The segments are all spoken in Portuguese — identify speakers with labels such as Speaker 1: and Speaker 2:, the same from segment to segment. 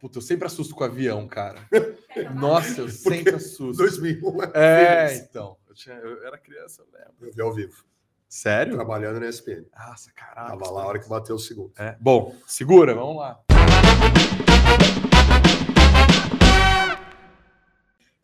Speaker 1: Puta, eu sempre assusto com avião, cara. Nossa, eu sempre assusto.
Speaker 2: 2001
Speaker 1: É, então. Eu, tinha- eu era criança, eu lembro.
Speaker 2: Eu vi ao vivo,
Speaker 1: Sério?
Speaker 2: trabalhando na ESPN.
Speaker 1: Nossa, caralho.
Speaker 2: Tava lá a hora que bateu o segundo.
Speaker 1: É. Bom, segura, vamos lá.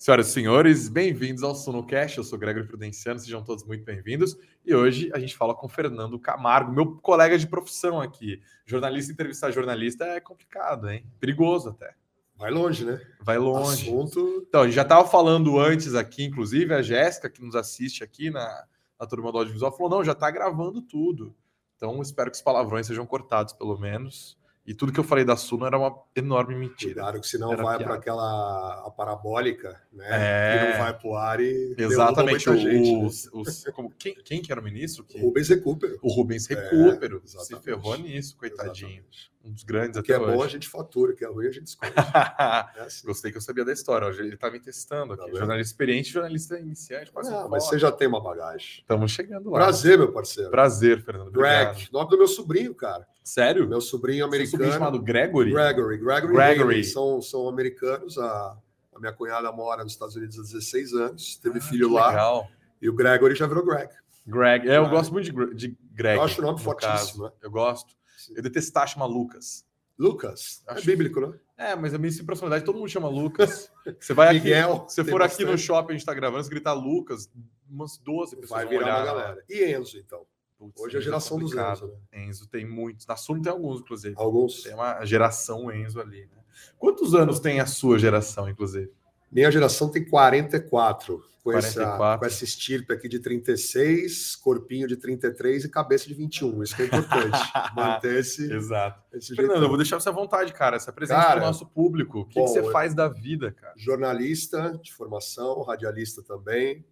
Speaker 1: Senhoras e senhores, bem-vindos ao Sonocast. Eu sou Gregory Prudenciano, sejam todos muito bem-vindos. E hoje a gente fala com Fernando Camargo, meu colega de profissão aqui. Jornalista entrevistar jornalista é complicado, hein? Perigoso até.
Speaker 2: Vai longe, né?
Speaker 1: Vai longe.
Speaker 2: Assunto.
Speaker 1: Então, a gente já estava falando antes aqui, inclusive a Jéssica, que nos assiste aqui na, na turma do audiovisual, falou: não, já está gravando tudo. Então, espero que os palavrões sejam cortados, pelo menos. E tudo que eu falei da Suno era uma enorme mentira.
Speaker 2: Cuidado que senão
Speaker 1: Era
Speaker 2: vai para aquela a parabólica, né?
Speaker 1: É.
Speaker 2: E não vai pro ar e
Speaker 1: Exatamente.
Speaker 2: muita gente, né?
Speaker 1: Os, os- como- quem, quem que era o ministro? Que,
Speaker 2: Rubens Recupero.
Speaker 1: o Rubens Recupero se
Speaker 2: exatamente.
Speaker 1: ferrou nisso, coitadinho.
Speaker 2: Exatamente.
Speaker 1: Um dos grandes
Speaker 2: O que é bom a
Speaker 1: hoje.
Speaker 2: gente fatura, o que é ruim a gente esconde. É assim.
Speaker 1: Gostei que eu sabia da história. Hoje ele tá me testando aqui.
Speaker 2: Tá
Speaker 1: jornalista experiente, jornalista iniciante. Quase um
Speaker 2: mas você já tem uma bagagem.
Speaker 1: Estamos chegando lá.
Speaker 2: Prazer, meu parceiro.
Speaker 1: Prazer, Fernando. Obrigado.
Speaker 2: Greg, nome do meu sobrinho, cara.
Speaker 1: Sério?
Speaker 2: Meu sobrinho
Speaker 1: Seu sobrinho
Speaker 2: americano.
Speaker 1: chamado Gregory?
Speaker 2: Gregory. Gregory.
Speaker 1: Gregory.
Speaker 2: São, são americanos. A, a minha cunhada mora nos Estados Unidos há 16 anos. Teve
Speaker 1: Ah,
Speaker 2: filho lá.
Speaker 1: Legal.
Speaker 2: E o Gregory já virou Greg.
Speaker 1: Greg. É, eu
Speaker 2: Greg.
Speaker 1: gosto muito de, de Greg.
Speaker 2: Eu acho o nome
Speaker 1: no
Speaker 2: fortíssimo,
Speaker 1: caso. Eu gosto. Eu detestar chamar Lucas.
Speaker 2: Lucas.
Speaker 1: Acho-
Speaker 2: É bíblico, né?
Speaker 1: É, mas a minha sem personalidade, todo mundo chama Lucas. Você vai aqui,
Speaker 2: Miguel.
Speaker 1: se você for aqui no shopping, a gente tá gravando, se gritar Lucas, umas 12 pessoas
Speaker 2: Vai virar
Speaker 1: olhar,
Speaker 2: uma
Speaker 1: né?
Speaker 2: galera. E Enzo, então.
Speaker 1: Putz,
Speaker 2: Hoje é a
Speaker 1: Enzo
Speaker 2: geração dos. Enzo, né?
Speaker 1: Enzo tem muitos. Na Suno tem alguns, inclusive.
Speaker 2: Alguns.
Speaker 1: Tem uma geração Enzo ali. Né? Quantos anos tem a sua geração, inclusive?
Speaker 2: Minha geração tem 44. Com, Essa,
Speaker 1: 44.
Speaker 2: com essa estirpe aqui de 36, corpinho de 33 e cabeça de 21. Isso que é importante. Manter esse,
Speaker 1: Exato.
Speaker 2: esse
Speaker 1: Fernando, eu vou deixar você à vontade, cara. Se apresente
Speaker 2: Cara,
Speaker 1: para o nosso público. O que, que
Speaker 2: bom,
Speaker 1: você
Speaker 2: eu-
Speaker 1: faz da vida, cara?
Speaker 2: jornalista de formação, radialista também,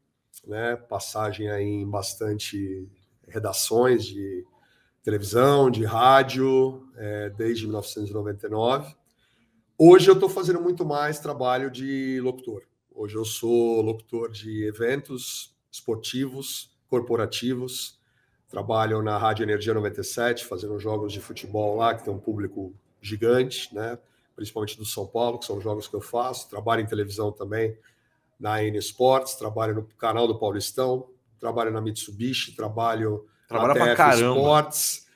Speaker 2: né? Passagem aí em bastante redações de televisão, de rádio, é, desde 1999. Hoje eu estou fazendo muito mais trabalho de locutor. Hoje eu sou locutor de eventos esportivos, corporativos. Trabalho na Rádio Energia 97, fazendo jogos de futebol lá, que tem um público gigante, né? principalmente do São Paulo, que são os jogos que eu faço. Trabalho em televisão também na N Sports, trabalho no canal do Paulistão, trabalho na Mitsubishi, trabalho
Speaker 1: Trabalha
Speaker 2: na TF
Speaker 1: caramba.
Speaker 2: Sports.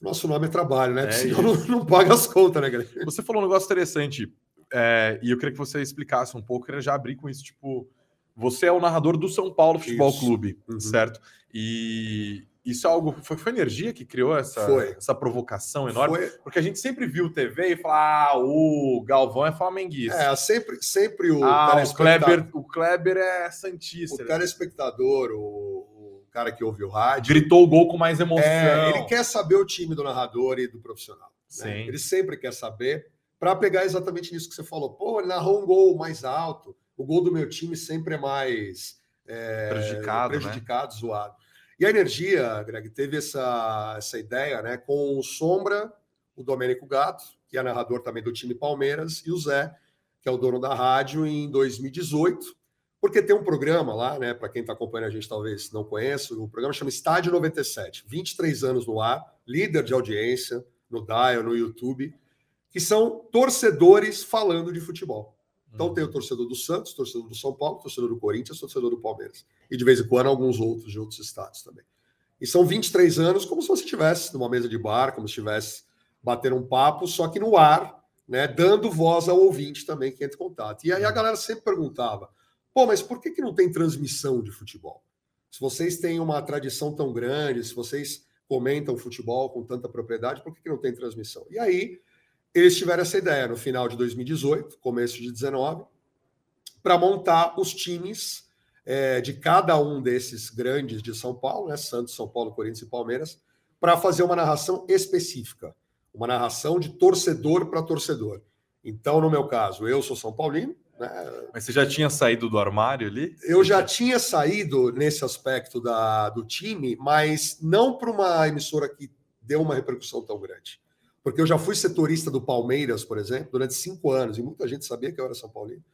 Speaker 2: Nosso nome é trabalho, né?
Speaker 1: É
Speaker 2: senão não, não paga as contas, né, galera?
Speaker 1: Você falou um negócio interessante, é, e eu queria que você explicasse um pouco, eu queria já abrir com isso, tipo, você é o narrador do São Paulo Futebol
Speaker 2: Isso.
Speaker 1: Clube,
Speaker 2: Uhum.
Speaker 1: certo? E isso é algo, foi, foi a energia que criou essa,
Speaker 2: Foi.
Speaker 1: essa provocação enorme?
Speaker 2: Foi,
Speaker 1: Porque a gente sempre viu TV e fala, ah, o Galvão é flamenguista.
Speaker 2: é, sempre, sempre o
Speaker 1: ah, o Kleber, o Kleber é santista.
Speaker 2: o telespectador, o, o cara que ouve o rádio,
Speaker 1: Gritou o gol com mais emoção.
Speaker 2: é, ele quer saber o time do narrador e do profissional. né? Ele sempre quer saber, para pegar exatamente nisso que você falou. Pô, ele narrou um gol mais alto, o gol do meu time sempre é mais é,
Speaker 1: Prejudicado, né?
Speaker 2: prejudicado zoado. E a Energia, Greg, teve essa, essa ideia né, com o Sombra, o Domênico Gato, que é narrador também do time Palmeiras, e o Zé, que é o dono da rádio, em 2018, porque tem um programa lá, né? Para quem está acompanhando a gente talvez não conheça, o programa chama Estádio 97, 23 anos no ar, líder de audiência no Dial, no YouTube, que são torcedores falando de futebol. Então
Speaker 1: Uhum.
Speaker 2: tem o torcedor do Santos, torcedor do São Paulo, torcedor do Corinthians, torcedor do Palmeiras. E de vez em quando alguns outros de outros estados também. E são 23 anos como se você estivesse numa mesa de bar, como se estivesse batendo um papo, só que no ar, né, dando voz ao ouvinte também que entra em contato. E aí a galera sempre perguntava: "Pô, mas por que que não tem transmissão de futebol? Se vocês têm uma tradição tão grande, se vocês comentam futebol com tanta propriedade, por que que não tem transmissão?" E aí eles tiveram essa ideia no final de 2018, começo de 19, para montar os times é, de cada um desses grandes de São Paulo, né, Santos, São Paulo, Corinthians e Palmeiras, para fazer uma narração específica, uma narração de torcedor para torcedor. Então, no meu caso, eu sou São Paulino, né,
Speaker 1: Mas você já tinha saído do armário ali?
Speaker 2: eu já tinha saído nesse aspecto da, do time, mas não para uma emissora que deu uma repercussão tão grande. Porque eu já fui setorista do Palmeiras, por exemplo, durante cinco anos, e muita gente sabia que eu era São Paulino.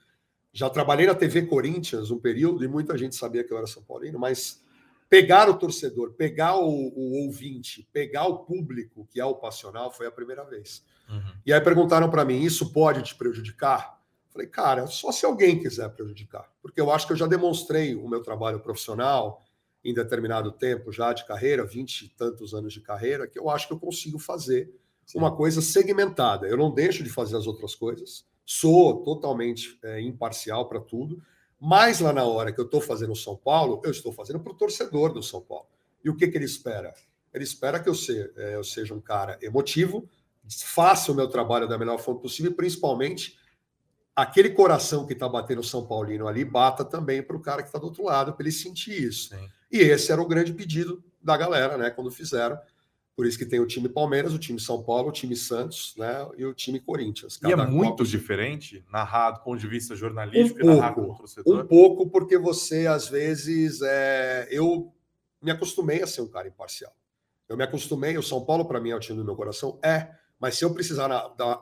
Speaker 2: Já trabalhei na TV Corinthians um período, e muita gente sabia que eu era São Paulino, mas pegar o torcedor, pegar o, o ouvinte, pegar o público, que é o passional, foi a primeira vez. Uhum. E aí perguntaram para mim: isso pode te prejudicar? Falei, cara, só se alguém quiser prejudicar, porque eu acho que eu já demonstrei o meu trabalho profissional em determinado tempo já de carreira, vinte e tantos anos de carreira, que eu acho que eu consigo fazer Sim. uma coisa segmentada. Eu não deixo de fazer as outras coisas, sou totalmente é, imparcial para tudo, mas lá na hora que eu estou fazendo o São Paulo, eu estou fazendo para o torcedor do São Paulo. E o que, que ele espera? Ele espera que eu, ser, é, eu seja um cara emotivo, faça o meu trabalho da melhor forma possível e, principalmente, aquele coração que está batendo o São Paulino ali bata também para o cara que está do outro lado, para ele sentir isso. Sim. E esse era o grande pedido da galera, né, quando fizeram. Por isso que tem o time Palmeiras, o time São Paulo, o time Santos, né, e o time Corinthians.
Speaker 1: Cada e é muito diferente narrado com ponto de vista jornalístico um
Speaker 2: torcedor? Um pouco, porque você, às vezes, é... eu me acostumei a ser um cara imparcial. Eu me acostumei, o São Paulo, para mim, é o time do meu coração, é. Mas se eu precisar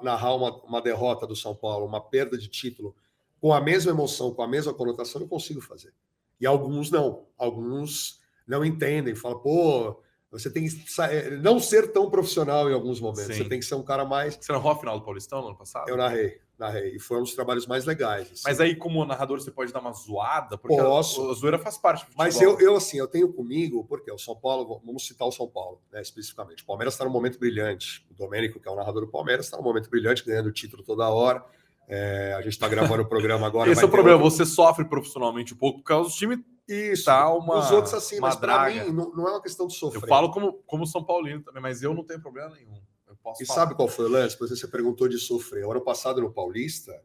Speaker 2: narrar uma, uma derrota do São Paulo, uma perda de título, com a mesma emoção, com a mesma conotação, eu consigo fazer. E alguns não. Alguns não entendem, falam, pô, você tem que eh, não ser tão profissional em alguns momentos. Sim. Você tem que ser um cara mais.
Speaker 1: Você narrou a final do Paulistão no ano passado?
Speaker 2: Eu narrei, narrei. E foi um dos trabalhos mais legais. Assim.
Speaker 1: Mas aí, como narrador, você pode dar uma zoada? Porque
Speaker 2: Posso.
Speaker 1: A, a zoeira faz parte.
Speaker 2: Mas eu, eu, assim, eu tenho comigo, porque o São Paulo, vamos citar o São Paulo, né, especificamente. O Palmeiras está num momento brilhante. O Domênico, que é o narrador do Palmeiras, está num momento brilhante, ganhando o título toda hora. É, a gente está gravando o programa agora.
Speaker 1: Esse é o problema, outro... você sofre profissionalmente um pouco por causa do time
Speaker 2: isso, tá uma, os outros assim, mas para mim não, não, é uma questão de sofrer.
Speaker 1: Eu falo como, como São Paulino também, mas eu não tenho problema nenhum.
Speaker 2: e falar. sabe qual foi o lance? Você perguntou de sofrer. O ano passado no Paulista,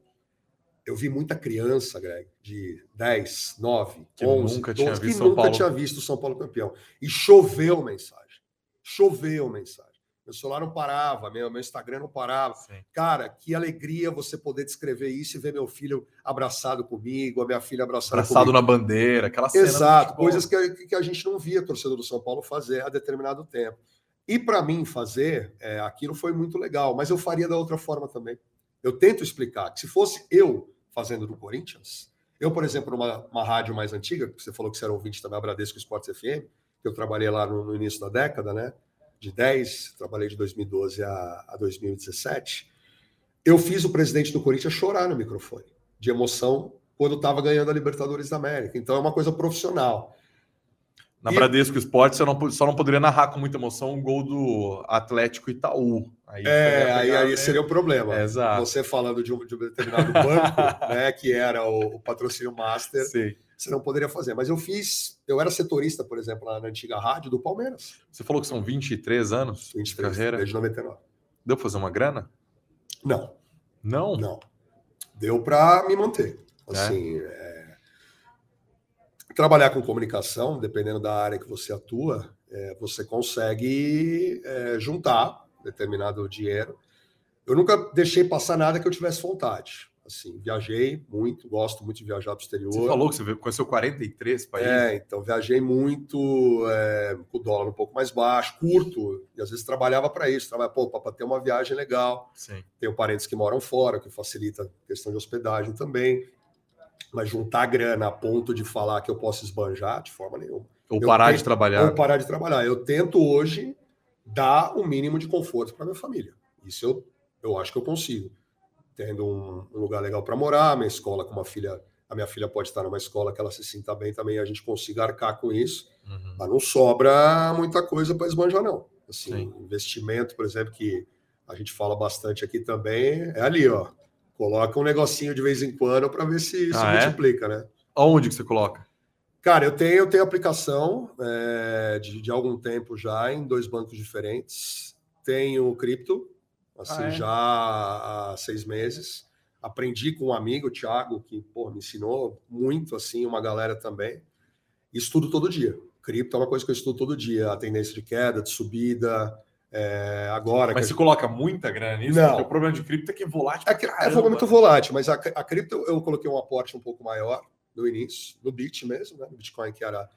Speaker 2: eu vi muita criança, Greg, de 10, 9, que 11, nunca 12, tinha visto que São nunca Paulo. tinha visto o São Paulo campeão. E choveu mensagem. Choveu mensagem. Meu celular não parava, meu, meu Instagram não parava. Sim. Cara, que alegria você poder descrever isso e ver meu filho abraçado comigo, a minha filha abraçada
Speaker 1: abraçado
Speaker 2: comigo.
Speaker 1: na bandeira, aquela cena.
Speaker 2: Exato, coisas que, que a gente não via torcedor do São Paulo fazer a determinado tempo. E para mim fazer, é, aquilo foi muito legal, mas eu faria da outra forma também. Eu tento explicar que se fosse eu fazendo do Corinthians, eu, por exemplo, numa rádio mais antiga, que você falou que você era ouvinte também, a Bradesco Esportes FM, que eu trabalhei lá no, no início da década, né? De 10, trabalhei de 2012 a, a 2017, eu fiz o presidente do Corinthians chorar no microfone, de emoção, quando estava ganhando a Libertadores da América. Então é uma coisa profissional.
Speaker 1: Na e... Bradesco Esporte, você não, só não poderia narrar com muita emoção um gol do Atlético Itaú.
Speaker 2: Aí é, aí, aí seria o problema. É, você falando de um, de um determinado banco, né, que era o, o patrocínio master. Sim você não poderia fazer. Mas eu fiz, eu era setorista, por exemplo, na antiga rádio do Palmeiras.
Speaker 1: Você falou que são 23 anos
Speaker 2: 23, de carreira? desde 99.
Speaker 1: Deu para fazer uma grana?
Speaker 2: Não.
Speaker 1: Não?
Speaker 2: Não. Deu para me manter. É? Assim, é? É... trabalhar com comunicação, dependendo da área que você atua, é, você consegue é, juntar determinado dinheiro. Eu nunca deixei passar nada que eu tivesse vontade. Assim, viajei muito, gosto muito de viajar para o exterior. Você
Speaker 1: falou que você conheceu 43 países.
Speaker 2: É, então viajei muito, é, com o dólar um pouco mais baixo, curto, e às vezes trabalhava para isso, trabalhava, pô, para ter uma viagem legal. Sim. Tenho parentes que moram fora, que facilita a questão de hospedagem também. Mas juntar grana a ponto de falar que eu posso esbanjar, de forma nenhuma.
Speaker 1: Ou eu parar tento, de trabalhar.
Speaker 2: Ou parar de trabalhar. Eu tento hoje dar o mínimo de conforto para minha família. Isso eu, eu acho que eu consigo tendo um, um lugar legal para morar, minha escola com uma filha, a minha filha pode estar numa escola que ela se sinta bem também, a gente consiga arcar com isso, uhum. mas não sobra muita coisa para esbanjar não. Assim, Sim. investimento, por exemplo, que a gente fala bastante aqui também, é ali, ó. Coloca um negocinho de vez em quando para ver se ah, é? multiplica, né?
Speaker 1: Aonde que você coloca?
Speaker 2: Cara, eu tenho, eu tenho aplicação é, de, de algum tempo já em dois bancos diferentes. Tenho cripto, assim, ah, é? já há seis meses. Aprendi com um amigo, o Thiago, que pô, me ensinou muito, assim, uma galera também. Estudo todo dia. Cripto é uma coisa que eu estudo todo dia, a tendência de queda, de subida. É, agora.
Speaker 1: Mas
Speaker 2: você
Speaker 1: gente... coloca muita grana nisso?
Speaker 2: Não.
Speaker 1: o problema de cripto é que é volátil.
Speaker 2: É, que, é muito volátil, mas a, a cripto eu coloquei um aporte um pouco maior no início, no Bit mesmo, né? No Bitcoin, que era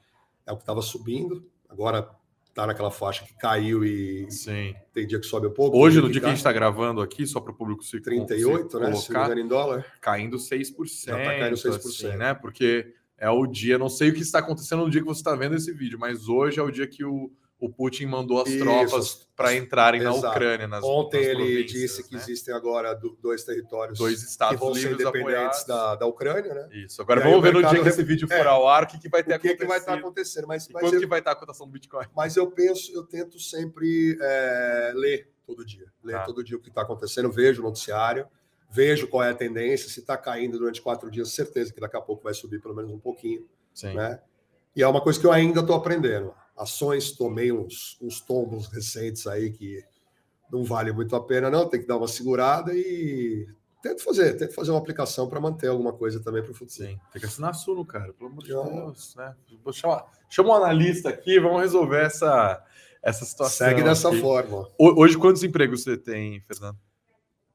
Speaker 2: é o que estava subindo. Agora tá naquela faixa que caiu e
Speaker 1: Sim.
Speaker 2: tem dia que sobe um pouco.
Speaker 1: Hoje, no dia que a gente está gravando aqui, só para o público se
Speaker 2: 38, se né? Colocar, se não engano, em dólar.
Speaker 1: Caindo 6%.
Speaker 2: Já tá caindo 6%.
Speaker 1: Assim, né? Porque é o dia, não sei o que está acontecendo no dia que você está vendo esse vídeo, mas hoje é o dia que o, o Putin mandou as Isso. tropas para entrarem Exato. na Ucrânia. Nas,
Speaker 2: Ontem
Speaker 1: nas
Speaker 2: ele disse que né? existem agora dois territórios,
Speaker 1: dois estados
Speaker 2: que vão ser independentes da, da Ucrânia, né?
Speaker 1: Isso. Agora e vamos ver no dia que esse vídeo for é, ao ar o que, que vai ter
Speaker 2: o que, que vai estar acontecendo. Mas,
Speaker 1: mas quanto eu, que vai estar a cotação do Bitcoin?
Speaker 2: Mas eu penso, eu tento sempre é, ler todo dia, ler tá. todo dia o que está acontecendo, vejo o noticiário, vejo qual é a tendência. Se está caindo durante quatro dias, certeza que daqui a pouco vai subir pelo menos um pouquinho, Sim. né? E é uma coisa que eu ainda estou aprendendo ações, tomei uns, uns tombos recentes aí que não vale muito a pena, não. Tem que dar uma segurada e tento fazer, tento fazer uma aplicação para manter alguma coisa também para o futuro. Sim,
Speaker 1: tem que assinar Suno, cara, pelo amor de Deus, né? Vou chamar, chama um analista aqui, vamos resolver essa, essa situação.
Speaker 2: Segue dessa aqui. forma.
Speaker 1: Hoje, quantos empregos você tem, Fernando?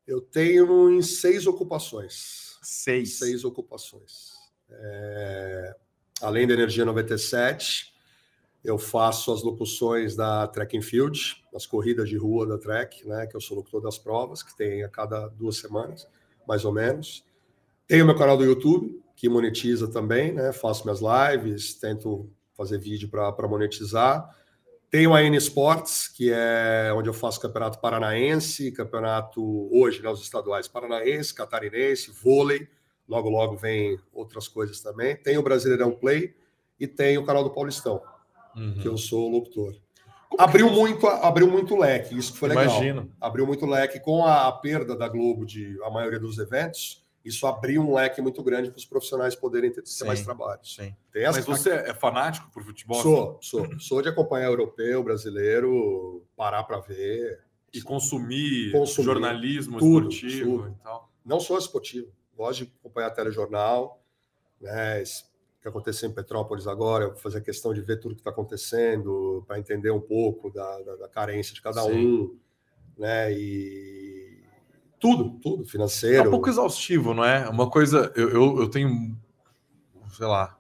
Speaker 2: Eu tenho em seis ocupações.
Speaker 1: Seis?
Speaker 2: Seis ocupações. É... Além da Energia 97, eu faço as locuções da Track and Field, as corridas de rua da Trek, né, que eu sou locutor das provas, que tem a cada duas semanas, mais ou menos. Tenho meu canal do YouTube, que monetiza também, né, faço minhas lives, tento fazer vídeo para monetizar. Tenho a N Sports, que é onde eu faço campeonato paranaense, campeonato hoje, né, os estaduais paranaense, catarinense, vôlei. Logo, logo vem outras coisas também. Tem o Brasileirão Play e tem o canal do Paulistão uhum. que eu sou locutor. Como abriu que... muito, abriu muito leque, isso foi legal. Imagino. Abriu muito leque com a, a perda da Globo de a maioria dos eventos. Isso abriu um leque muito grande para os profissionais poderem ter, ter mais trabalho.
Speaker 1: Sim. Mas você é fanático por futebol?
Speaker 2: Sou, sou. Sou de acompanhar europeu, brasileiro, parar para ver.
Speaker 1: E consumir, consumir jornalismo tudo, esportivo tudo. e tal.
Speaker 2: Não só esportivo. Gosto de acompanhar telejornal, né, que aconteceu em Petrópolis agora, fazer questão de ver tudo que está acontecendo, para entender um pouco da, da, da carência de cada Sim. um, né? E tudo, tudo, financeiro. É
Speaker 1: um pouco exaustivo, não é? Uma coisa, eu, eu, eu tenho, sei lá,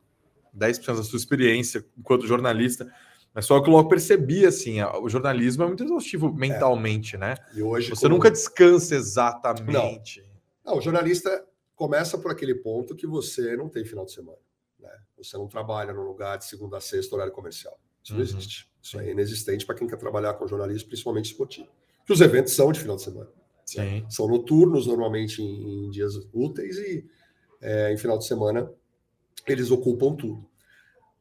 Speaker 1: 10% da sua experiência enquanto jornalista, mas só que eu logo percebi, assim, o jornalismo é muito exaustivo mentalmente, é. né?
Speaker 2: E hoje,
Speaker 1: Você como... nunca descansa exatamente.
Speaker 2: Não. não, o jornalista começa por aquele ponto que você não tem final de semana. Né? Você não trabalha num lugar de segunda a sexta, horário comercial. Isso uhum. não existe. Isso é inexistente para quem quer trabalhar com jornalismo, principalmente esportivo. Que os eventos são de final de semana. Né? São noturnos, normalmente em, em dias úteis, e é, em final de semana eles ocupam tudo.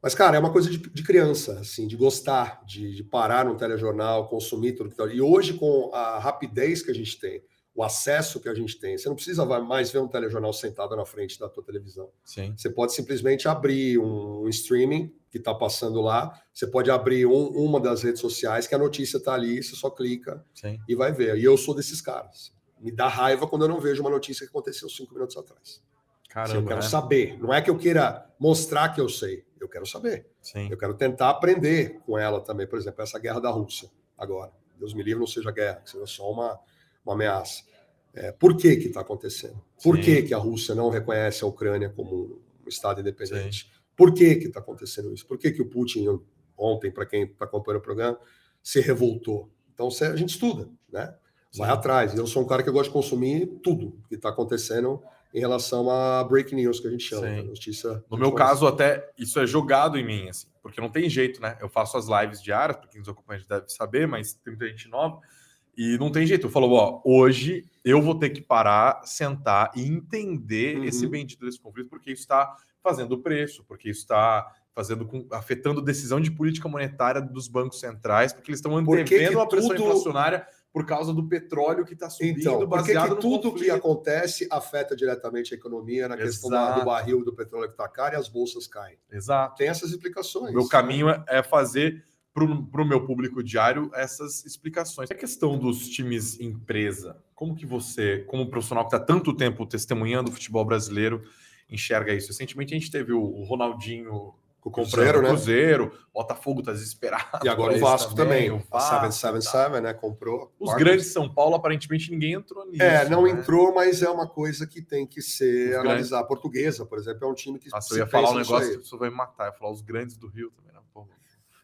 Speaker 2: Mas, cara, é uma coisa de, de criança, assim, de gostar, de, de, parar no telejornal, consumir tudo que tá. E hoje, com a rapidez que a gente tem, o acesso que a gente tem. Você não precisa mais ver um telejornal sentado na frente da tua televisão.
Speaker 1: Sim.
Speaker 2: Você pode simplesmente abrir um, streaming que está passando lá. Você pode abrir um, uma das redes sociais que a notícia está ali, você só clica Sim. e vai ver. E eu sou desses caras. Me dá raiva quando eu não vejo uma notícia que aconteceu cinco minutos atrás.
Speaker 1: Caramba, assim,
Speaker 2: eu quero saber. Não é que eu queira mostrar que eu sei. Eu quero saber.
Speaker 1: Sim.
Speaker 2: Eu quero tentar aprender com ela também. Por exemplo, essa guerra da Rússia agora. Deus me livre, não seja guerra, que seja só uma, uma ameaça. É, por que que está acontecendo? Por que que a Rússia não reconhece a Ucrânia como um Estado independente? Sim. Por que que está acontecendo isso? Por que que o Putin, ontem, para quem está acompanhando o programa, se revoltou? Então, a gente estuda, né? Vai Sim. atrás. Eu sou um cara que gosta de consumir tudo que está acontecendo em relação a break news, que a gente chama, né? notícia.
Speaker 1: No meu caso, até isso é jogado em mim, assim, porque não tem jeito, né? Eu faço as lives diárias, para quem nos acompanha deve saber, mas tem muita gente nova. E não tem jeito. Falou, ó, hoje eu vou ter que parar, sentar e entender uhum. esse bendito desse conflito, porque isso está fazendo preço, porque isso está fazendo com, afetando decisão de política monetária dos bancos centrais, porque eles estão antevendo a pressão tudo... inflacionária por causa do petróleo que está subindo,
Speaker 2: então, baseado que tudo conflito. que acontece afeta diretamente a economia na Exato. questão do barril do petróleo que está caro e as bolsas caem.
Speaker 1: Exato.
Speaker 2: Tem essas explicações.
Speaker 1: O meu caminho é, é fazer para o meu público diário essas explicações. A questão dos times empresa, como que você, como profissional que está tanto tempo testemunhando o futebol brasileiro, enxerga isso? Recentemente a gente teve o Ronaldinho
Speaker 2: o Cruzeiro, né?
Speaker 1: Cruzeiro, Botafogo está desesperado.
Speaker 2: E agora o Vasco também, também. o Vasco, 777, tá. né? Comprou.
Speaker 1: Os grandes de São Paulo, aparentemente, ninguém entrou nisso.
Speaker 2: É, não né? entrou, mas é uma coisa que tem que ser analisada. A portuguesa, por exemplo, é um time que.
Speaker 1: Nossa, eu ia falar um negócio que a pessoa vai me matar. Eu ia falar os grandes do Rio também, né?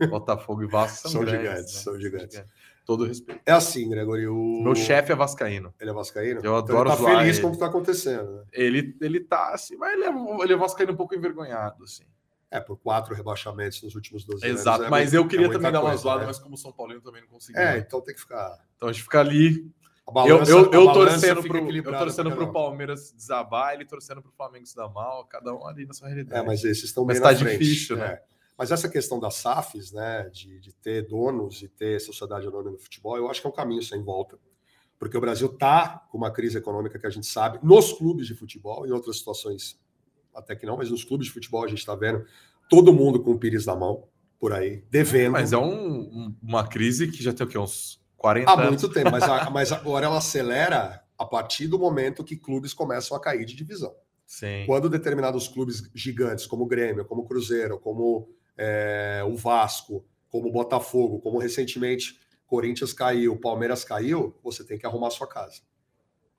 Speaker 1: Botafogo e Vasco são,
Speaker 2: são
Speaker 1: grandes,
Speaker 2: gigantes, né? são gigantes.
Speaker 1: Todo respeito.
Speaker 2: É assim, Gregory. O...
Speaker 1: Meu chefe é vascaíno.
Speaker 2: Ele é vascaíno?
Speaker 1: Eu então adoro
Speaker 2: ele tá feliz ele. com o que tá acontecendo. Né?
Speaker 1: Ele, ele tá assim, mas ele é, ele é vascaíno um pouco envergonhado, assim.
Speaker 2: É, por quatro rebaixamentos nos últimos 12
Speaker 1: anos. Exato,
Speaker 2: é
Speaker 1: mas eu queria é também dar uma zoada, né? mas como São Paulino também não conseguiu.
Speaker 2: É, então tem que ficar.
Speaker 1: Então a gente fica ali. Balança, eu, eu, eu torcendo para eu torcendo pro Palmeiras desabar, ele torcendo para o Flamengo se dar mal, cada um ali na sua realidade.
Speaker 2: É, mas esses estão bem
Speaker 1: mas tá difícil, né?
Speaker 2: É. Mas essa questão das SAFs, né, de, de ter donos e ter sociedade anônima no futebol, eu acho que é um caminho sem volta. Porque o Brasil está com uma crise econômica que a gente sabe, nos clubes de futebol, em outras situações até que não, mas nos clubes de futebol a gente está vendo todo mundo com o Pires na mão, por aí, devendo.
Speaker 1: Mas é um, uma crise que já tem o quê? Uns 40
Speaker 2: Há
Speaker 1: anos?
Speaker 2: Há muito tempo, mas, a, mas agora ela acelera a partir do momento que clubes começam a cair de divisão.
Speaker 1: Sim.
Speaker 2: Quando determinados clubes gigantes, como o Grêmio, como o Cruzeiro, como é, o Vasco, como o Botafogo, como recentemente Corinthians caiu, Palmeiras caiu, você tem que arrumar sua casa.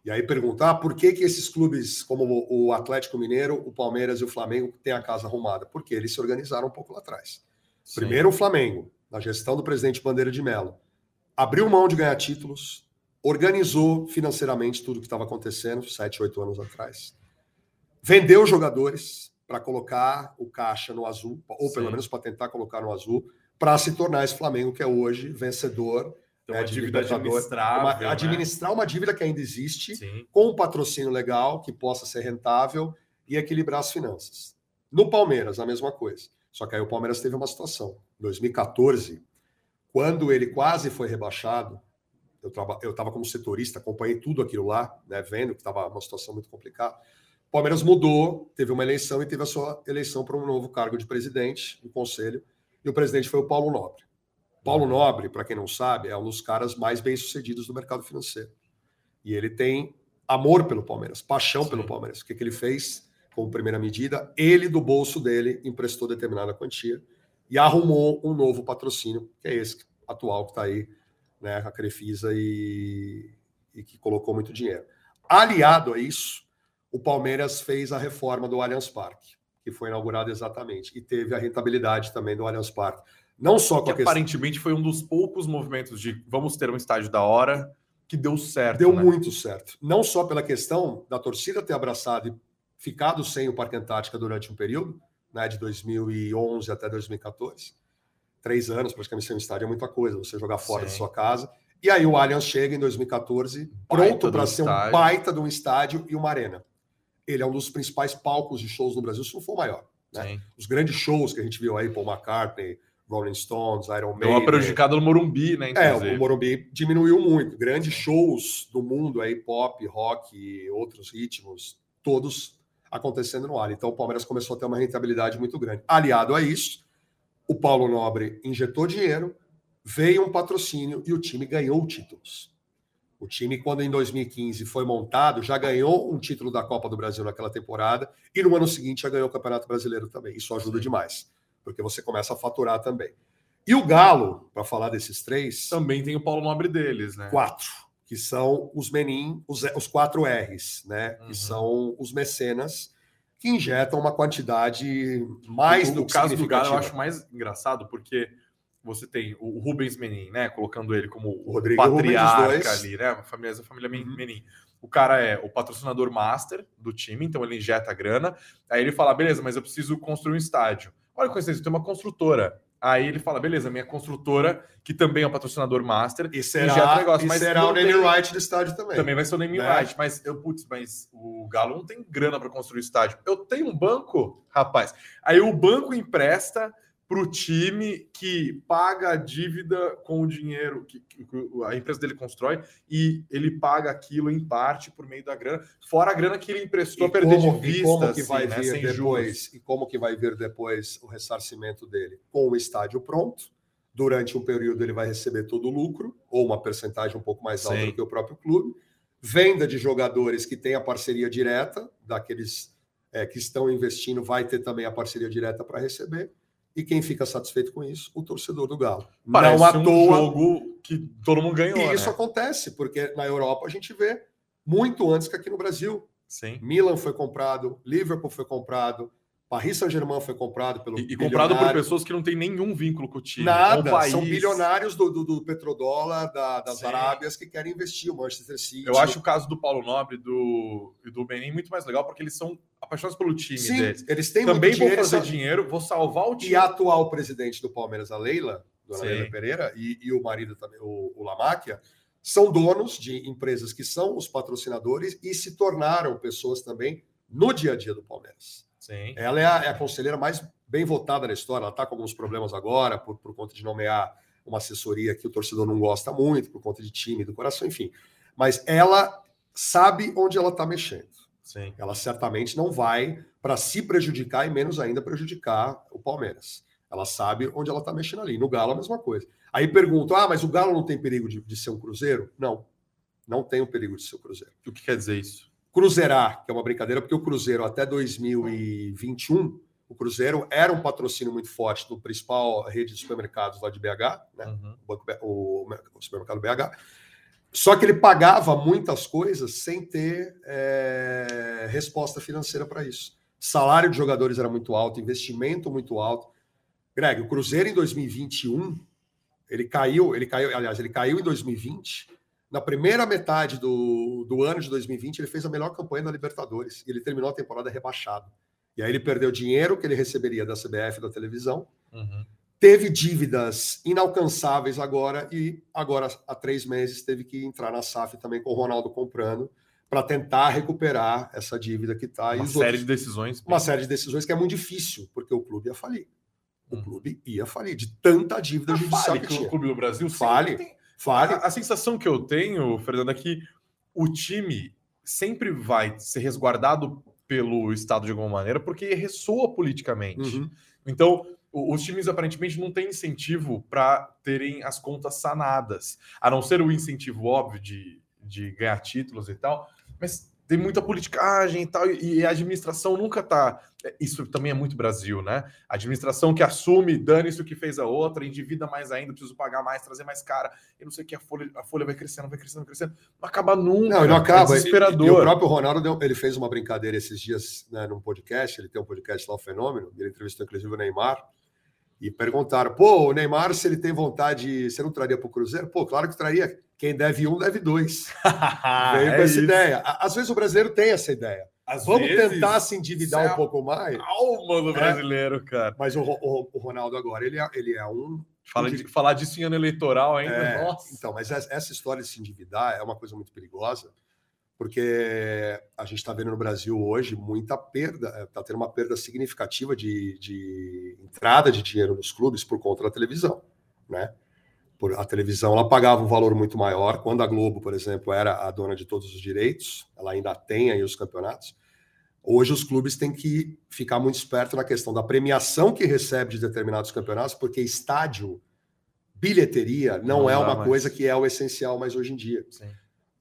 Speaker 2: E aí perguntar ah, por que, que esses clubes, como o Atlético Mineiro, o Palmeiras e o Flamengo, têm a casa arrumada? Porque eles se organizaram um pouco lá atrás. Sim. Primeiro, o Flamengo, na gestão do presidente Bandeira de Mello, abriu mão de ganhar títulos, organizou financeiramente tudo o que estava acontecendo sete, oito anos atrás, vendeu jogadores para colocar o caixa no azul, ou pelo Sim. menos para tentar colocar no azul, para se tornar esse Flamengo que é hoje vencedor
Speaker 1: então, né, uma dívida administrável.
Speaker 2: Uma, né? Administrar uma dívida que ainda existe, Sim. com um patrocínio legal que possa ser rentável e equilibrar as finanças. No Palmeiras, a mesma coisa. Só que aí o Palmeiras teve uma situação. Em 2014, quando ele quase foi rebaixado, eu estava como setorista, acompanhei tudo aquilo lá, né, vendo que estava uma situação muito complicada. O Palmeiras mudou, teve uma eleição e teve a sua eleição para um novo cargo de presidente do conselho, e o presidente foi o Paulo Nobre. Paulo Nobre, para quem não sabe, é um dos caras mais bem-sucedidos do mercado financeiro. E ele tem amor pelo Palmeiras, paixão Sim. pelo Palmeiras. O que, que ele fez como primeira medida? Ele, do bolso dele, emprestou determinada quantia e arrumou um novo patrocínio, que é esse atual que está aí, né, a Crefisa, e, e que colocou muito dinheiro. Aliado a isso, o Palmeiras fez a reforma do Allianz Parque, que foi inaugurado exatamente, e teve a rentabilidade também do Allianz Parque. Não só
Speaker 1: com que aparentemente foi um dos poucos movimentos de vamos ter um estádio da hora que deu certo.
Speaker 2: Deu né? muito certo. Não só pela questão da torcida ter abraçado e ficado sem o Parque Antártica durante um período, né, de 2011 até 2014. Três anos, praticamente sem um estádio é muita coisa, você jogar fora Sim. da sua casa. E aí o Allianz chega em 2014, pronto para ser um baita de um estádio e uma arena. Ele é um dos principais palcos de shows no Brasil, se não for o maior. Né? Os grandes shows que a gente viu aí, Paul McCartney, Rolling Stones, Iron Maiden. Deu
Speaker 1: uma prejudicada no Morumbi, né?
Speaker 2: Inclusive. É, o Morumbi diminuiu muito. Grandes shows do mundo aí, pop, rock, outros ritmos, todos acontecendo no ar. Então o Palmeiras começou a ter uma rentabilidade muito grande. Aliado a isso, o Paulo Nobre injetou dinheiro, veio um patrocínio e o time ganhou títulos. O time, quando em 2015 foi montado, já ganhou um título da Copa do Brasil naquela temporada e no ano seguinte já ganhou o Campeonato Brasileiro também. Isso ajuda demais porque você começa a faturar também. E o Galo, para falar desses três.
Speaker 1: Também tem o Paulo Nobre deles, né?
Speaker 2: Quatro, que são os Menin, os, os quatro R's, né? Uhum. Que são os mecenas que injetam uma quantidade mais
Speaker 1: o, do que O caso do Galo eu acho mais engraçado, porque você tem o Rubens Menin, né? Colocando ele como o Rodrigo patriarca ali, né? A família, a família uhum. Menin. O cara é o patrocinador master do time, então ele injeta a grana. Aí ele fala: beleza, mas eu preciso construir um estádio. Olha que coincidência, tem uma construtora. Aí ele fala, beleza, minha construtora, que também é um patrocinador master,
Speaker 2: e será, negócio, e mas será o naming right do estádio também.
Speaker 1: Também vai ser o naming né? right, mas eu, putz, mas o Galo não tem grana para construir estádio. Eu tenho um banco, rapaz. Aí o banco empresta para o time que paga a dívida com o dinheiro que, a empresa dele constrói e ele paga aquilo em parte por meio da grana, fora a grana que ele emprestou a perder de vista. E
Speaker 2: como que assim, vai né, vir depois? E como que vai vir depois o ressarcimento dele? Com o estádio pronto, durante um período ele vai receber todo o lucro, ou uma percentagem um pouco mais alta Sim. do que o próprio clube. Venda de jogadores que tem a parceria direta, daqueles é, que estão investindo, vai ter também a parceria direta para receber e quem fica satisfeito com isso? O torcedor do Galo.
Speaker 1: Parece não à um toa, jogo que todo mundo ganhou.
Speaker 2: E isso
Speaker 1: né?
Speaker 2: acontece, porque na Europa a gente vê muito antes que aqui no Brasil.
Speaker 1: Sim.
Speaker 2: Milan foi comprado, Liverpool foi comprado, Paris Saint-Germain foi comprado pelo.
Speaker 1: E, e comprado por pessoas que não têm nenhum vínculo com o time.
Speaker 2: Nada. O São bilionários do, do, do petrodólar, da, das Sim. Arábias, que querem investir. O Manchester City.
Speaker 1: Eu acho o caso do Paulo Nobre do, e do Benin muito mais legal, porque eles são apaixonados pelo time
Speaker 2: Sim,
Speaker 1: deles.
Speaker 2: eles têm
Speaker 1: Também
Speaker 2: muito
Speaker 1: vou
Speaker 2: dinheiro.
Speaker 1: fazer
Speaker 2: sabe?
Speaker 1: dinheiro, vou salvar o time.
Speaker 2: E a atual presidente do Palmeiras, a Leila, dona
Speaker 1: Sim.
Speaker 2: Leila Pereira, e, e o marido também, o, o Lamáquia, são donos de empresas que são os patrocinadores e se tornaram pessoas também no dia a dia do Palmeiras.
Speaker 1: Sim.
Speaker 2: Ela é a, é a conselheira mais bem votada da história. Ela está com alguns problemas agora, por, por conta de nomear uma assessoria que o torcedor não gosta muito, por conta de time, do coração, enfim. Mas ela sabe onde ela está mexendo.
Speaker 1: Sim.
Speaker 2: Ela certamente não vai para se prejudicar e menos ainda prejudicar o Palmeiras. Ela sabe onde ela está mexendo ali. No Galo, a mesma coisa. Aí pergunto: ah, mas o Galo não tem perigo de, de ser um Cruzeiro? Não. Não tem o perigo de ser um Cruzeiro.
Speaker 1: O que quer dizer isso?
Speaker 2: Cruzeirar, que é uma brincadeira, porque o Cruzeiro até 2021, o Cruzeiro era um patrocínio muito forte do principal rede de supermercados lá de BH, né?
Speaker 1: Uhum.
Speaker 2: o, banco o, o supermercado BH. Só que ele pagava muitas coisas sem ter é, resposta financeira para isso. Salário de jogadores era muito alto, investimento muito alto. Greg, o Cruzeiro em 2021, ele caiu, ele caiu, aliás, ele caiu em 2020. Na primeira metade do, do ano de 2020, ele fez a melhor campanha da Libertadores. E ele terminou a temporada rebaixado. E aí ele perdeu dinheiro que ele receberia da CBF da televisão,
Speaker 1: Uhum.
Speaker 2: Teve dívidas inalcançáveis agora e agora há três meses teve que entrar na SAF também com o Ronaldo comprando para tentar recuperar essa dívida que está
Speaker 1: Uma série de decisões.
Speaker 2: uma série de decisões que é muito difícil porque o clube ia falir o
Speaker 1: Hum.
Speaker 2: clube ia falir de tanta dívida
Speaker 1: Ah,
Speaker 2: judicial
Speaker 1: fale
Speaker 2: que
Speaker 1: que o
Speaker 2: tinha
Speaker 1: Clube do Brasil
Speaker 2: Fale.
Speaker 1: tem-
Speaker 2: fale
Speaker 1: A, a sensação que eu tenho, Fernando, é que o time sempre vai ser resguardado pelo Estado de alguma maneira, porque ressoa politicamente.
Speaker 2: Uhum.
Speaker 1: Então, os times aparentemente não têm incentivo para terem as contas sanadas, a não ser o incentivo óbvio de, de ganhar títulos e tal, mas tem muita politicagem e tal, e, a administração nunca tá. Isso também é muito Brasil, né? A administração que assume, dane isso que fez a outra, endivida mais ainda, preciso pagar mais, trazer mais cara, e não sei o que, a folha, a folha vai crescendo, vai crescendo, vai crescendo, não acaba nunca.
Speaker 2: Não, não acaba.
Speaker 1: É desesperador.
Speaker 2: E, e o próprio Ronaldo ele fez uma brincadeira esses dias né, num podcast. Ele tem um podcast lá, o Fenômeno. Ele entrevistou inclusive o Neymar. E perguntaram: pô, o Neymar, se ele tem vontade, você não traria para o Cruzeiro? Pô, claro que traria. Quem deve um, deve dois. Veio
Speaker 1: É
Speaker 2: com essa
Speaker 1: isso.
Speaker 2: ideia. Às vezes o brasileiro tem essa ideia.
Speaker 1: Às
Speaker 2: Vamos
Speaker 1: vezes,
Speaker 2: tentar se endividar
Speaker 1: é
Speaker 2: um pouco mais.
Speaker 1: alma do
Speaker 2: É.
Speaker 1: brasileiro, cara.
Speaker 2: Mas o, o- o Ronaldo agora, ele é, ele é um.
Speaker 1: Fala de, falar disso em ano eleitoral ainda,
Speaker 2: É,
Speaker 1: nossa.
Speaker 2: Então, mas essa essa história de se endividar é uma coisa muito perigosa, porque a gente está vendo no Brasil hoje muita perda, está tendo uma perda significativa de, de entrada de dinheiro nos clubes por conta da televisão, né? Por, a televisão ela pagava um valor muito maior quando a Globo, por exemplo, era a dona de todos os direitos, ela ainda tem aí os campeonatos. Hoje os clubes têm que ficar muito esperto na questão da premiação que recebe de determinados campeonatos, porque estádio, bilheteria, não,
Speaker 1: Não
Speaker 2: é uma
Speaker 1: mais.
Speaker 2: coisa que é o essencial mais hoje em dia.
Speaker 1: Sim.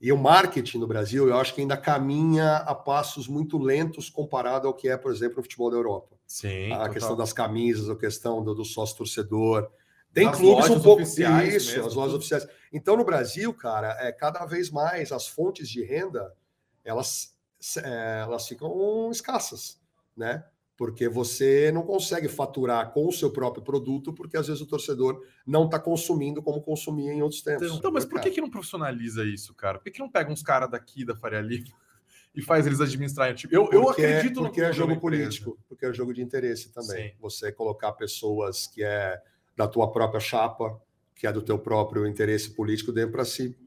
Speaker 2: E o marketing no Brasil, eu acho que ainda caminha a passos muito lentos comparado ao que é, por exemplo, no futebol da Europa.
Speaker 1: Sim,
Speaker 2: a
Speaker 1: total.
Speaker 2: questão das camisas, a questão do, do sócio-torcedor. Tem
Speaker 1: Das
Speaker 2: clubes um pouco isso,
Speaker 1: mesmo,
Speaker 2: as lojas
Speaker 1: tudo.
Speaker 2: oficiais. Então, no Brasil, cara, é cada vez mais as fontes de renda elas, é, elas ficam escassas, né? Porque você não consegue faturar com o seu próprio produto, porque às vezes o torcedor não está consumindo como consumia em outros tempos.
Speaker 1: Então, mas por que, que não profissionaliza isso, cara? Por que, que não pega uns caras daqui da Faria Lima e faz eles administrarem o time? Eu, eu
Speaker 2: Porque é-
Speaker 1: acredito no
Speaker 2: porque é jogo político, porque é jogo de interesse também.
Speaker 1: Sim.
Speaker 2: Você colocar pessoas que é da tua própria chapa, que é do teu próprio interesse político dentro para se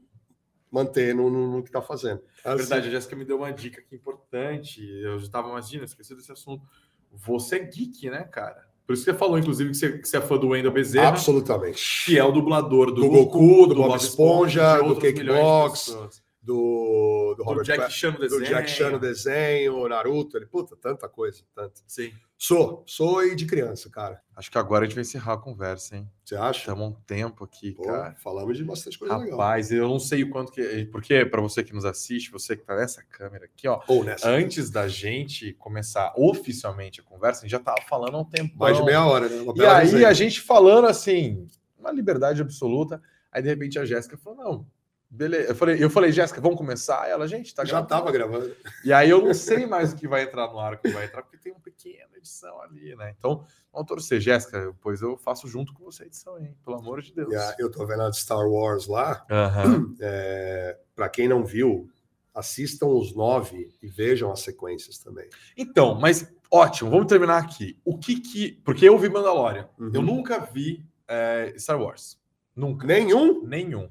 Speaker 2: manter no, no- no que está fazendo.
Speaker 1: É verdade, a Jéssica me deu uma dica aqui importante. Eu já estava imaginando, esqueci desse assunto. Você é geek, né, cara? Por isso que você falou, inclusive, que você, que você é fã do Wendel Bezerra,
Speaker 2: Absolutamente.
Speaker 1: que é o dublador do,
Speaker 2: Do
Speaker 1: Goku, do,
Speaker 2: do Bob Esponja, do
Speaker 1: outros
Speaker 2: Do, do
Speaker 1: do
Speaker 2: Robert
Speaker 1: Jack Chan no
Speaker 2: do
Speaker 1: desenho.
Speaker 2: Jack Chan no desenho, Naruto, ele, puta, tanta coisa, tanto.
Speaker 1: Sim.
Speaker 2: Sou, sou e de criança, cara.
Speaker 1: Acho que agora a gente vai encerrar a conversa, hein?
Speaker 2: Você acha?
Speaker 1: Estamos um tempo aqui,
Speaker 2: Pô,
Speaker 1: cara.
Speaker 2: falamos de bastante coisa legal.
Speaker 1: Rapaz, eu não sei o quanto que. Porque, para você que nos assiste, você que tá nessa câmera aqui, ó,
Speaker 2: Ou nessa.
Speaker 1: antes da gente começar oficialmente a conversa, a gente já tava falando há um tempo.
Speaker 2: Mais de meia hora, né?
Speaker 1: E aí
Speaker 2: resenha.
Speaker 1: a gente falando assim, uma liberdade absoluta. Aí de repente a Jéssica falou: não, beleza. Eu falei, eu falei, Jéssica, vamos começar? Ela, gente, tá
Speaker 2: Já
Speaker 1: gravando.
Speaker 2: tava gravando.
Speaker 1: E aí eu não sei mais o que vai entrar no ar, o que vai entrar, porque tem uma pequena edição ali, né? Então, vamos torcer, Jéssica, pois eu faço junto com você a edição, hein? Pelo amor de Deus.
Speaker 2: A- Eu tô vendo a de Star Wars lá.
Speaker 1: Aham.
Speaker 2: É, para quem não viu, assistam os nove e vejam as sequências também.
Speaker 1: Então, mas ótimo, vamos terminar aqui. O que que. Porque eu vi Mandalorian.
Speaker 2: Uhum.
Speaker 1: Eu nunca vi é, Star Wars. Nunca.
Speaker 2: Nenhum?
Speaker 1: Nenhum.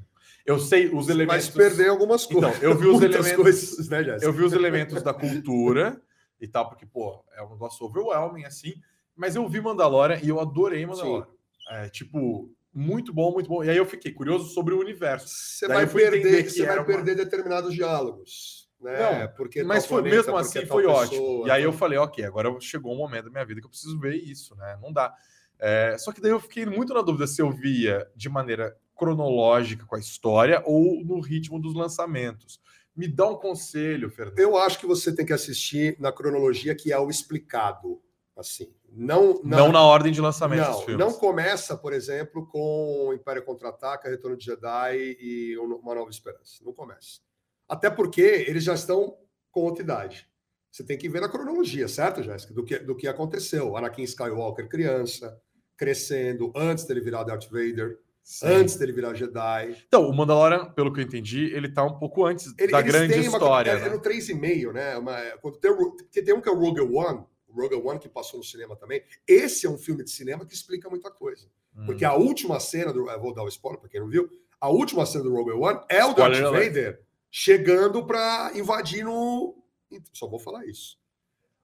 Speaker 1: Eu sei os elementos.
Speaker 2: se perder algumas
Speaker 1: Então,
Speaker 2: coisas.
Speaker 1: eu vi os elementos-
Speaker 2: coisas, né?
Speaker 1: Eu vi os elementos da cultura e tal, porque, pô, é um negócio overwhelming, assim. Mas eu vi Mandalorian e eu adorei Mandalorian. É, tipo, muito bom, muito bom. E aí eu fiquei curioso sobre o universo.
Speaker 2: Você
Speaker 1: Daí
Speaker 2: vai perder,
Speaker 1: que
Speaker 2: você vai
Speaker 1: uma-
Speaker 2: perder determinados diálogos. Né?
Speaker 1: Não,
Speaker 2: porque
Speaker 1: Mas foi,
Speaker 2: planeta,
Speaker 1: mesmo assim foi
Speaker 2: pessoa,
Speaker 1: ótimo. E aí eu falei, ok, agora chegou um momento da minha vida que eu preciso ver isso, né? Não dá. É, só que daí eu fiquei muito na dúvida se eu via de maneira cronológica com a história ou no ritmo dos lançamentos. Me dá um conselho, Fernando.
Speaker 2: Eu acho que você tem que assistir na cronologia que é o explicado. Assim, não,
Speaker 1: Não na ordem de lançamento dos
Speaker 2: não,
Speaker 1: filmes.
Speaker 2: não começa, por exemplo, com Império Contra-Ataca, Retorno de Jedi e Uma Nova Esperança. Não começa. Até porque eles já estão com outra idade. Você tem que ver na cronologia, certo, Jéssica? Do que, do que aconteceu. Anakin Skywalker criança, crescendo, antes dele virar Darth Vader,
Speaker 1: Sim.
Speaker 2: antes dele virar Jedi.
Speaker 1: Então, o Mandalorian, pelo que eu entendi, ele tá um pouco antes
Speaker 2: Ele-
Speaker 1: da
Speaker 2: eles
Speaker 1: grande
Speaker 2: têm uma-
Speaker 1: história.
Speaker 2: É,
Speaker 1: né?
Speaker 2: é no 3,5, né? Uma, quando tem, o- porque tem um que é o Rogue One, o Rogue One que passou no cinema também. Esse é um filme de cinema que explica muita coisa.
Speaker 1: Hum.
Speaker 2: Porque a última cena do. eu Vou dar o spoiler para quem não viu. A última cena do Rogue One é o Darth. Vader chegando para invadir no. Só vou falar isso.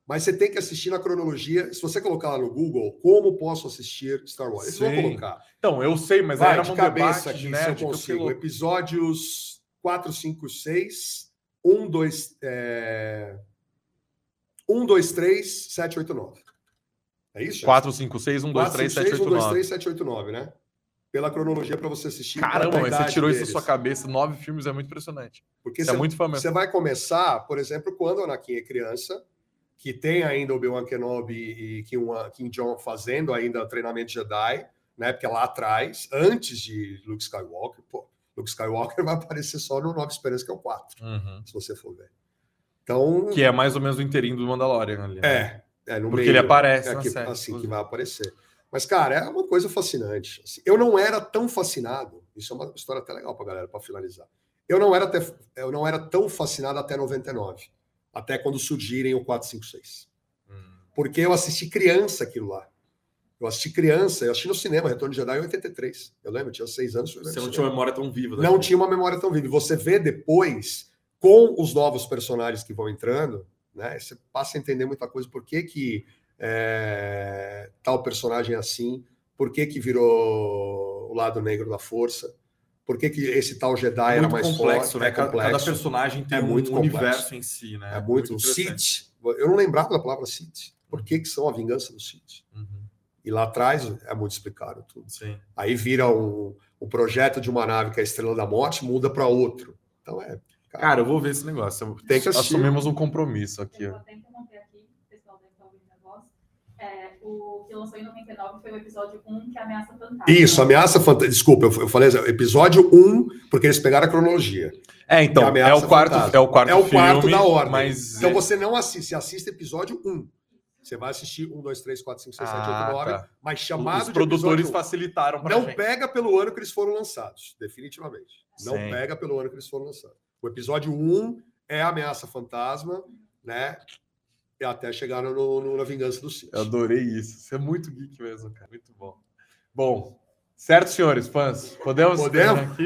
Speaker 2: Mas você tem que assistir na cronologia. Se você colocar lá no Google, como posso assistir Star Wars? Eles vão colocar.
Speaker 1: Então, eu sei, mas
Speaker 2: Vai
Speaker 1: era
Speaker 2: de
Speaker 1: um
Speaker 2: cabeça
Speaker 1: debate
Speaker 2: aqui,
Speaker 1: de
Speaker 2: se eu
Speaker 1: que eu
Speaker 2: consigo.
Speaker 1: louco.
Speaker 2: Episódios 4, 5, 6, 1, 2, é... 1, 2, 3, 7, 8, 9. É isso? Jéssica?
Speaker 1: 4, 5, 6, 1, 2,
Speaker 2: 4,
Speaker 1: 3,
Speaker 2: 5,
Speaker 1: 7,
Speaker 2: 6,
Speaker 1: 8,
Speaker 2: 1, 2,
Speaker 1: 9.
Speaker 2: 3, 7, 8, 9, né? Pela cronologia para você assistir.
Speaker 1: Caramba, mas você tirou isso da
Speaker 2: deles.
Speaker 1: sua cabeça. Nove filmes é muito impressionante.
Speaker 2: Porque
Speaker 1: Você é
Speaker 2: você,
Speaker 1: muito fã mesmo.
Speaker 2: você vai começar, por exemplo, quando o Anakin é criança, que tem ainda o Obi-Wan Kenobi e Kim, Kim Jong fazendo ainda treinamento Jedi, né? Porque lá atrás, antes de Luke Skywalker, pô, Luke Skywalker vai aparecer só no Nova Esperança, que é o 4,
Speaker 1: Uhum.
Speaker 2: se você for ver. Então,
Speaker 1: Que é mais ou menos o inteirinho do Mandalorian ali. né?
Speaker 2: é, é no
Speaker 1: Porque
Speaker 2: meio,
Speaker 1: ele aparece
Speaker 2: é que-
Speaker 1: série,
Speaker 2: assim que
Speaker 1: inclusive.
Speaker 2: vai aparecer. Mas, cara, é uma coisa fascinante. Assim, eu não era tão fascinado. Isso é uma história até legal para galera, para finalizar. Eu não, era até, eu não era tão fascinado até 99. Até quando surgirem o 456.
Speaker 1: Hum.
Speaker 2: Porque eu assisti criança aquilo lá. Eu assisti criança, eu assisti no cinema, Retorno de Jedi em 83. Eu lembro, eu tinha seis anos.
Speaker 1: Você não tinha memória tão viva.
Speaker 2: Não tinha uma memória tão viva. Você vê depois, com os novos personagens que vão entrando, né? Você passa a entender muita coisa. Por que, que é, tal personagem é assim? Por que, que virou o lado negro da força? Por que, que esse tal Jedi era mais forte?
Speaker 1: né?
Speaker 2: É
Speaker 1: Cada- Cada
Speaker 2: complexo.
Speaker 1: personagem tem
Speaker 2: É
Speaker 1: um
Speaker 2: muito complexo.
Speaker 1: universo em si, né?
Speaker 2: É muito.
Speaker 1: interessante.
Speaker 2: Sith. Eu não lembrava da palavra Sith. Por que, que são a vingança do Sith?
Speaker 1: Uhum.
Speaker 2: E lá atrás é muito explicado tudo.
Speaker 1: Sim.
Speaker 2: Aí vira um, um projeto de uma nave que é a Estrela da Morte, muda para outro. Então é.
Speaker 1: Cara, eu vou ver esse negócio.
Speaker 2: Tem que assistir.
Speaker 1: Assumimos um compromisso aqui.
Speaker 3: Eu
Speaker 1: ó.
Speaker 3: vou até interromper aqui, o pessoal deve estar ouvindo a voz. É, o que lançou em 99 foi o episódio 1, que é a Ameaça Fantasma.
Speaker 2: Isso, Ameaça Fantasma. Desculpa, eu eu falei assim, episódio 1, porque eles pegaram a cronologia.
Speaker 1: É,
Speaker 2: E
Speaker 1: então, é o quarto, é o quarto
Speaker 2: É o quarto
Speaker 1: filme,
Speaker 2: da ordem.
Speaker 1: Mas
Speaker 2: Então você não assiste, você assiste episódio 1. Você vai assistir 1, 2, 3, 4, 5, 6, 7, 8,
Speaker 1: Ah,
Speaker 2: 9,
Speaker 1: tá.
Speaker 2: mas chamado
Speaker 1: os
Speaker 2: de
Speaker 1: produtores
Speaker 2: episódio 1.
Speaker 1: facilitaram para
Speaker 2: Não
Speaker 1: gente.
Speaker 2: pega pelo ano que eles foram lançados, definitivamente. Não
Speaker 1: Sim.
Speaker 2: pega pelo ano que eles foram lançados. O episódio 1 é a Ameaça Fantasma, né? E até chegar no, no- na Vingança do Sith.
Speaker 1: Eu adorei isso. Você é muito geek mesmo, cara. Muito bom. Bom, certo, senhores, fãs? Podemos?
Speaker 2: Podemos?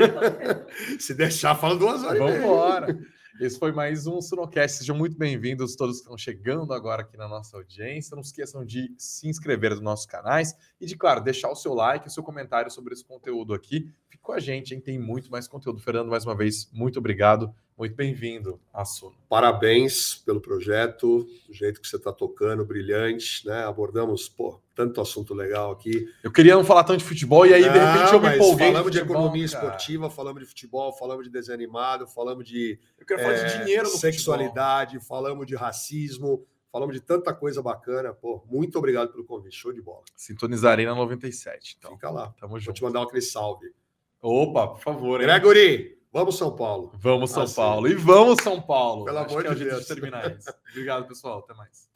Speaker 2: Se deixar, fala duas horas.
Speaker 1: Vamos embora. Esse foi mais um Sunocast. Sejam muito bem-vindos, todos que estão chegando agora aqui na nossa audiência. Não esqueçam de se inscrever nos nossos canais e de, claro, deixar o seu like, o seu comentário sobre esse conteúdo aqui. Fique com a gente, hein? Tem muito mais conteúdo. Fernando, mais uma vez, muito obrigado. Muito bem-vindo à Suno.
Speaker 2: Parabéns pelo projeto, do jeito que você está tocando, brilhante, né? Abordamos, pô, tanto assunto legal aqui.
Speaker 1: Eu queria não falar tanto de futebol e aí, de repente,
Speaker 2: Não,
Speaker 1: eu me empolguei.
Speaker 2: Falamos de
Speaker 1: futebol,
Speaker 2: economia
Speaker 1: cara.
Speaker 2: esportiva, falamos de futebol, falamos de desenho animado, falamos de
Speaker 1: Eu quero falar
Speaker 2: é,
Speaker 1: de dinheiro no futebol.
Speaker 2: sexualidade, falamos de racismo, falamos de tanta coisa bacana. Pô, muito obrigado pelo convite, show de bola.
Speaker 1: Sintonizarei na 97. Então,
Speaker 2: Fica lá.
Speaker 1: tamo
Speaker 2: Vou te
Speaker 1: junto.
Speaker 2: mandar aquele salve.
Speaker 1: Opa, por favor. hein?
Speaker 2: Gregory, vamos São Paulo.
Speaker 1: Vamos São
Speaker 2: Ah, sim.
Speaker 1: Paulo. E vamos São Paulo.
Speaker 2: Pelo
Speaker 1: Acho
Speaker 2: amor
Speaker 1: é
Speaker 2: de Deus.
Speaker 1: de terminar isso. Obrigado, pessoal. Até mais.